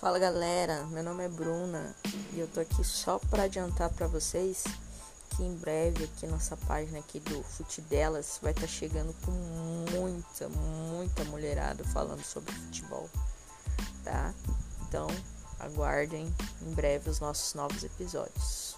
Fala galera, meu nome é Bruna e eu tô aqui só para adiantar para vocês que em breve aqui nossa página aqui do Fute Delas vai estar tá chegando com muita, muita mulherada falando sobre futebol, tá? Então aguardem em breve os nossos novos episódios.